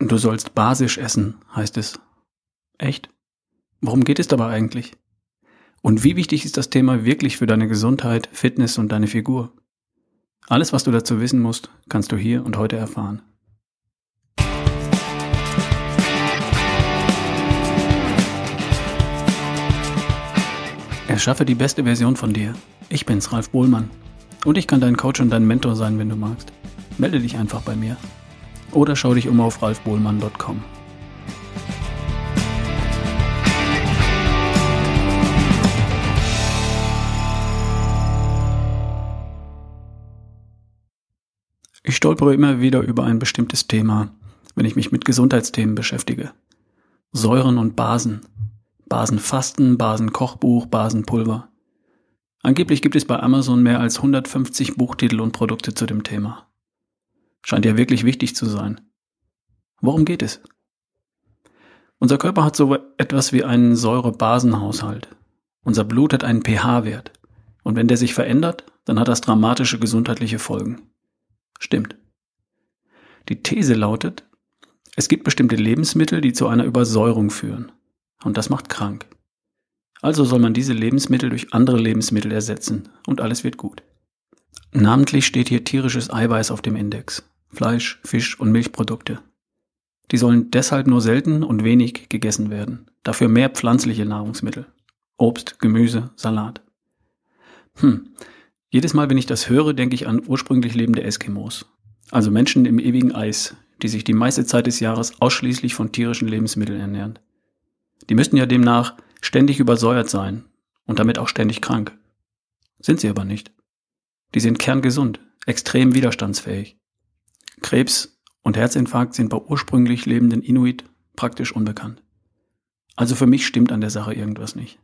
Du sollst basisch essen, heißt es. Echt? Worum geht es dabei eigentlich? Und wie wichtig ist das Thema wirklich für deine Gesundheit, Fitness und deine Figur? Alles, was du dazu wissen musst, kannst du hier und heute erfahren. Erschaffe die beste Version von dir. Ich bin's, Ralf Bohlmann. Und ich kann dein Coach und dein Mentor sein, wenn du magst. Melde dich einfach bei mir. Oder schau dich um auf ralfbohlmann.com. Ich stolpere immer wieder über ein bestimmtes Thema, wenn ich mich mit Gesundheitsthemen beschäftige. Säuren und Basen. Basenfasten, Basenkochbuch, Basenpulver. Angeblich gibt es bei Amazon mehr als 150 Buchtitel und Produkte zu dem Thema. Scheint ja wirklich wichtig zu sein. Worum geht es? Unser Körper hat so etwas wie einen Säure-Basen-Haushalt. Unser Blut hat einen pH-Wert. Und wenn der sich verändert, dann hat das dramatische gesundheitliche Folgen. Stimmt. Die These lautet, es gibt bestimmte Lebensmittel, die zu einer Übersäuerung führen. Und das macht krank. Also soll man diese Lebensmittel durch andere Lebensmittel ersetzen und alles wird gut. Namentlich steht hier tierisches Eiweiß auf dem Index. Fleisch, Fisch und Milchprodukte. Die sollen deshalb nur selten und wenig gegessen werden. Dafür mehr pflanzliche Nahrungsmittel. Obst, Gemüse, Salat. Hm, jedes Mal, wenn ich das höre, denke ich an ursprünglich lebende Eskimos. Also Menschen im ewigen Eis, die sich die meiste Zeit des Jahres ausschließlich von tierischen Lebensmitteln ernähren. Die müssten ja demnach ständig übersäuert sein und damit auch ständig krank. Sind sie aber nicht. Die sind kerngesund, extrem widerstandsfähig. Krebs und Herzinfarkt sind bei ursprünglich lebenden Inuit praktisch unbekannt. Also für mich stimmt an der Sache irgendwas nicht.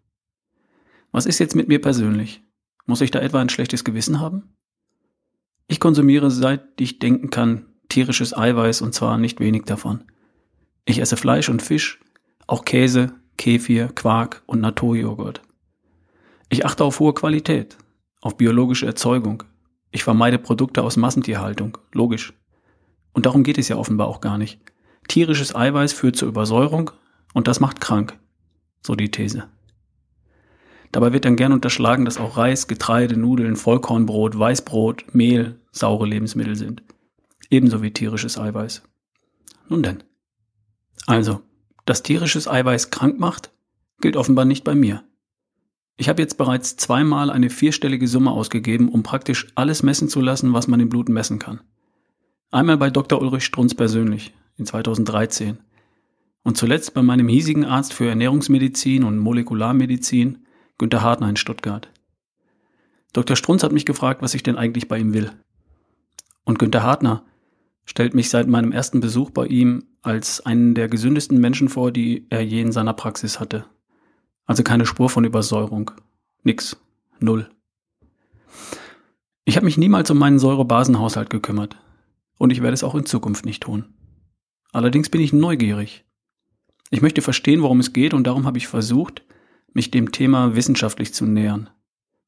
Was ist jetzt mit mir persönlich? Muss ich da etwa ein schlechtes Gewissen haben? Ich konsumiere seit ich denken kann tierisches Eiweiß und zwar nicht wenig davon. Ich esse Fleisch und Fisch, auch Käse, Kefir, Quark und Naturjoghurt. Ich achte auf hohe Qualität, auf biologische Erzeugung. Ich vermeide Produkte aus Massentierhaltung, logisch. Und darum geht es ja offenbar auch gar nicht. Tierisches Eiweiß führt zur Übersäuerung und das macht krank. So die These. Dabei wird dann gern unterschlagen, dass auch Reis, Getreide, Nudeln, Vollkornbrot, Weißbrot, Mehl saure Lebensmittel sind. Ebenso wie tierisches Eiweiß. Nun denn. Also, dass tierisches Eiweiß krank macht, gilt offenbar nicht bei mir. Ich habe jetzt bereits zweimal eine vierstellige Summe ausgegeben, um praktisch alles messen zu lassen, was man im Blut messen kann. Einmal bei Dr. Ulrich Strunz persönlich, in 2013. Und zuletzt bei meinem hiesigen Arzt für Ernährungsmedizin und Molekularmedizin, Günter Hartner in Stuttgart. Dr. Strunz hat mich gefragt, was ich denn eigentlich bei ihm will. Und Günter Hartner stellt mich seit meinem ersten Besuch bei ihm als einen der gesündesten Menschen vor, die er je in seiner Praxis hatte. Also keine Spur von Übersäuerung. Nix. Null. Ich habe mich niemals um meinen Säurebasenhaushalt gekümmert. Und ich werde es auch in Zukunft nicht tun. Allerdings bin ich neugierig. Ich möchte verstehen, worum es geht, und darum habe ich versucht, mich dem Thema wissenschaftlich zu nähern,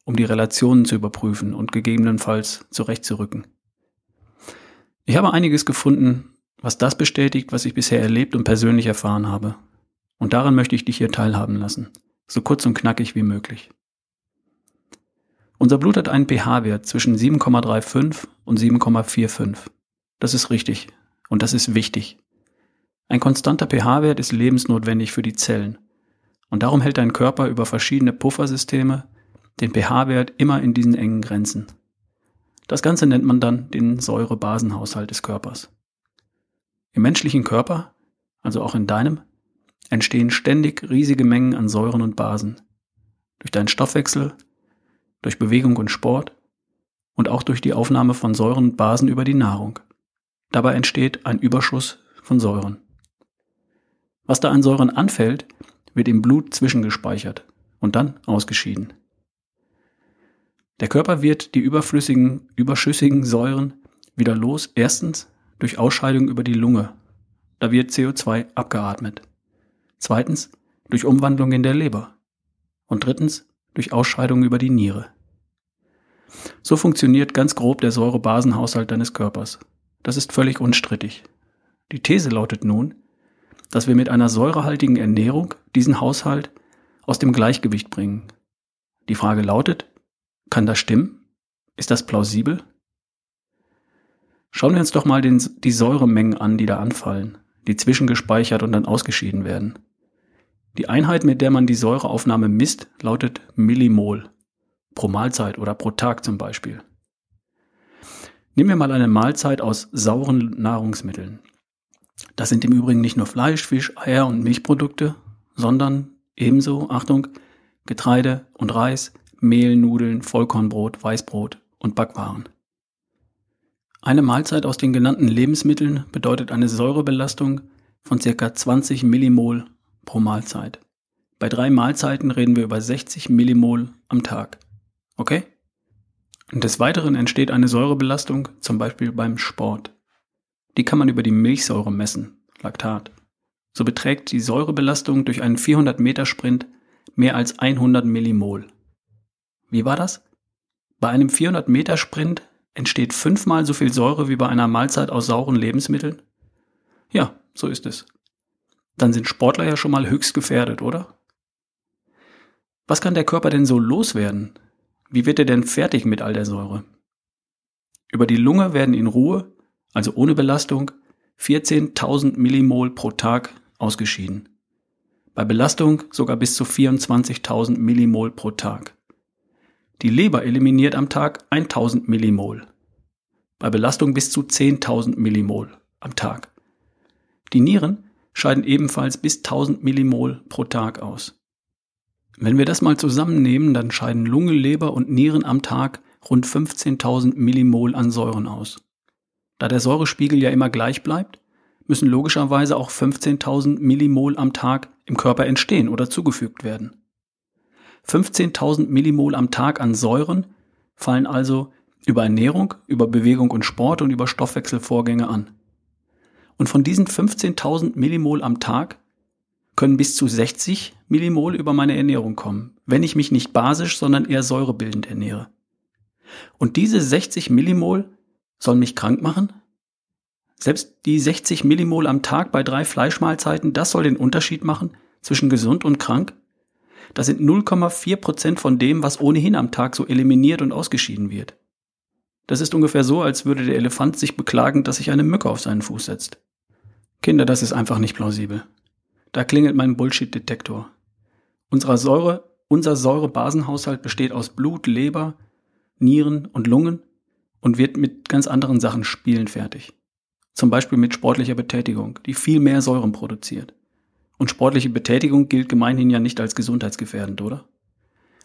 um die Relationen zu überprüfen und gegebenenfalls zurechtzurücken. Ich habe einiges gefunden, was das bestätigt, was ich bisher erlebt und persönlich erfahren habe. Und daran möchte ich dich hier teilhaben lassen, so kurz und knackig wie möglich. Unser Blut hat einen pH-Wert zwischen 7,35 und 7,45. Das ist richtig und das ist wichtig. Ein konstanter pH-Wert ist lebensnotwendig für die Zellen und darum hält dein Körper über verschiedene Puffersysteme den pH-Wert immer in diesen engen Grenzen. Das Ganze nennt man dann den Säure-Basen-Haushalt des Körpers. Im menschlichen Körper, also auch in deinem, entstehen ständig riesige Mengen an Säuren und Basen. Durch deinen Stoffwechsel, durch Bewegung und Sport und auch durch die Aufnahme von Säuren und Basen über die Nahrung. Dabei entsteht ein Überschuss von Säuren. Was da an Säuren anfällt, wird im Blut zwischengespeichert und dann ausgeschieden. Der Körper wird die überflüssigen, überschüssigen Säuren wieder los, erstens durch Ausscheidung über die Lunge. Da wird CO2 abgeatmet. Zweitens durch Umwandlung in der Leber. Und drittens durch Ausscheidung über die Niere. So funktioniert ganz grob der Säurebasenhaushalt deines Körpers. Das ist völlig unstrittig. Die These lautet nun, dass wir mit einer säurehaltigen Ernährung diesen Haushalt aus dem Gleichgewicht bringen. Die Frage lautet, kann das stimmen? Ist das plausibel? Schauen wir uns doch mal den, die Säuremengen an, die da anfallen, die zwischengespeichert und dann ausgeschieden werden. Die Einheit, mit der man die Säureaufnahme misst, lautet Millimol. Pro Mahlzeit oder pro Tag zum Beispiel. Nehmen wir mal eine Mahlzeit aus sauren Nahrungsmitteln. Das sind im Übrigen nicht nur Fleisch, Fisch, Eier und Milchprodukte, sondern ebenso, Achtung, Getreide und Reis, Mehl, Nudeln, Vollkornbrot, Weißbrot und Backwaren. Eine Mahlzeit aus den genannten Lebensmitteln bedeutet eine Säurebelastung von ca. 20 Millimol pro Mahlzeit. Bei drei Mahlzeiten reden wir über 60 Millimol am Tag. Okay? Und des Weiteren entsteht eine Säurebelastung, zum Beispiel beim Sport. Die kann man über die Milchsäure messen, Laktat. So beträgt die Säurebelastung durch einen 400 Meter Sprint mehr als 100 Millimol. Wie war das? Bei einem 400 Meter Sprint entsteht fünfmal so viel Säure wie bei einer Mahlzeit aus sauren Lebensmitteln? Ja, so ist es. Dann sind Sportler ja schon mal höchst gefährdet, oder? Was kann der Körper denn so loswerden? Wie wird er denn fertig mit all der Säure? Über die Lunge werden in Ruhe, also ohne Belastung, 14.000 Millimol pro Tag ausgeschieden. Bei Belastung sogar bis zu 24.000 Millimol pro Tag. Die Leber eliminiert am Tag 1000 Millimol. Bei Belastung bis zu 10.000 Millimol am Tag. Die Nieren scheiden ebenfalls bis 1000 Millimol pro Tag aus. Wenn wir das mal zusammennehmen, dann scheiden Lunge, Leber und Nieren am Tag rund 15.000 Millimol an Säuren aus. Da der Säurespiegel ja immer gleich bleibt, müssen logischerweise auch 15.000 Millimol am Tag im Körper entstehen oder zugefügt werden. 15.000 Millimol am Tag an Säuren fallen also über Ernährung, über Bewegung und Sport und über Stoffwechselvorgänge an. Und von diesen 15.000 Millimol am Tag können bis zu 60 Millimol über meine Ernährung kommen, wenn ich mich nicht basisch, sondern eher säurebildend ernähre. Und diese 60 Millimol sollen mich krank machen? Selbst die 60 Millimol am Tag bei drei Fleischmahlzeiten, das soll den Unterschied machen zwischen gesund und krank? Das sind 0,4 Prozent von dem, was ohnehin am Tag so eliminiert und ausgeschieden wird. Das ist ungefähr so, als würde der Elefant sich beklagen, dass sich eine Mücke auf seinen Fuß setzt. Kinder, das ist einfach nicht plausibel. Da klingelt mein Bullshit-Detektor. Unserer Säure, unser Säurebasenhaushalt besteht aus Blut, Leber, Nieren und Lungen und wird mit ganz anderen Sachen spielen fertig. Zum Beispiel mit sportlicher Betätigung, die viel mehr Säuren produziert. Und sportliche Betätigung gilt gemeinhin ja nicht als gesundheitsgefährdend, oder?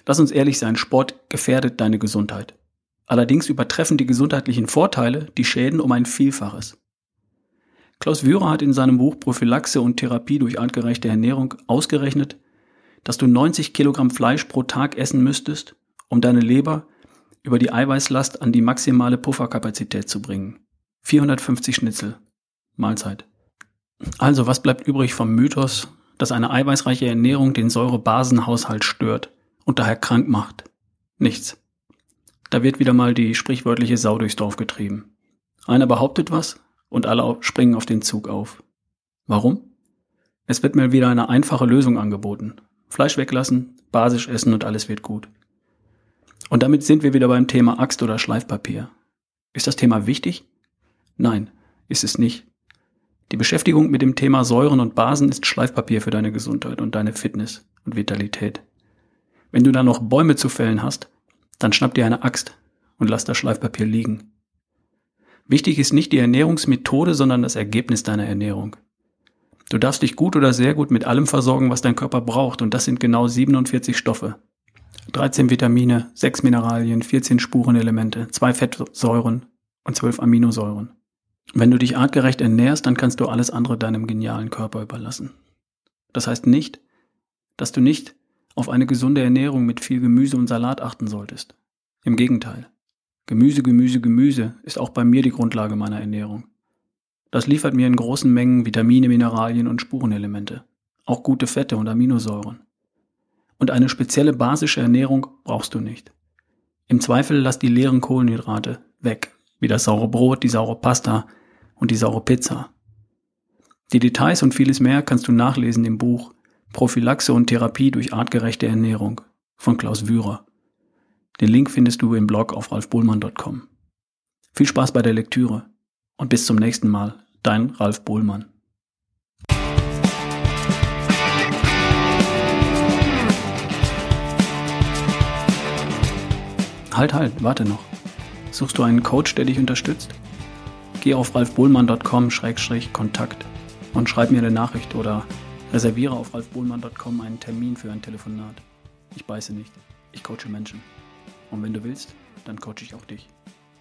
Lass uns ehrlich sein, Sport gefährdet deine Gesundheit. Allerdings übertreffen die gesundheitlichen Vorteile die Schäden um ein Vielfaches. Klaus Wührer hat in seinem Buch Prophylaxe und Therapie durch artgerechte Ernährung ausgerechnet, dass du 90 Kilogramm Fleisch pro Tag essen müsstest, um deine Leber über die Eiweißlast an die maximale Pufferkapazität zu bringen. 450 Schnitzel. Mahlzeit. Also, was bleibt übrig vom Mythos, dass eine eiweißreiche Ernährung den Säurebasenhaushalt stört und daher krank macht? Nichts. Da wird wieder mal die sprichwörtliche Sau durchs Dorf getrieben. Einer behauptet was, und alle springen auf den Zug auf. Warum? Es wird mal wieder eine einfache Lösung angeboten. Fleisch weglassen, basisch essen und alles wird gut. Und damit sind wir wieder beim Thema Axt oder Schleifpapier. Ist das Thema wichtig? Nein, ist es nicht. Die Beschäftigung mit dem Thema Säuren und Basen ist Schleifpapier für deine Gesundheit und deine Fitness und Vitalität. Wenn du da noch Bäume zu fällen hast, dann schnapp dir eine Axt und lass das Schleifpapier liegen. Wichtig ist nicht die Ernährungsmethode, sondern das Ergebnis deiner Ernährung. Du darfst dich gut oder sehr gut mit allem versorgen, was dein Körper braucht, und das sind genau 47 Stoffe. 13 Vitamine, 6 Mineralien, 14 Spurenelemente, 2 Fettsäuren und 12 Aminosäuren. Wenn du dich artgerecht ernährst, dann kannst du alles andere deinem genialen Körper überlassen. Das heißt nicht, dass du nicht auf eine gesunde Ernährung mit viel Gemüse und Salat achten solltest. Im Gegenteil. Gemüse, Gemüse, Gemüse ist auch bei mir die Grundlage meiner Ernährung. Das liefert mir in großen Mengen Vitamine, Mineralien und Spurenelemente, auch gute Fette und Aminosäuren. Und eine spezielle basische Ernährung brauchst du nicht. Im Zweifel lass die leeren Kohlenhydrate weg, wie das saure Brot, die saure Pasta und die saure Pizza. Die Details und vieles mehr kannst du nachlesen im Buch Prophylaxe und Therapie durch artgerechte Ernährung von Klaus Wührer. Den Link findest du im Blog auf ralfbohlmann.com. Viel Spaß bei der Lektüre und bis zum nächsten Mal, dein Ralf Bohlmann. Halt, halt, warte noch. Suchst du einen Coach, der dich unterstützt? Geh auf ralfbohlmann.com-kontakt und schreib mir eine Nachricht oder reserviere auf ralfbohlmann.com einen Termin für ein Telefonat. Ich beiße nicht. Ich coache Menschen. Und wenn du willst, dann coache ich auch dich.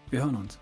Wir hören uns.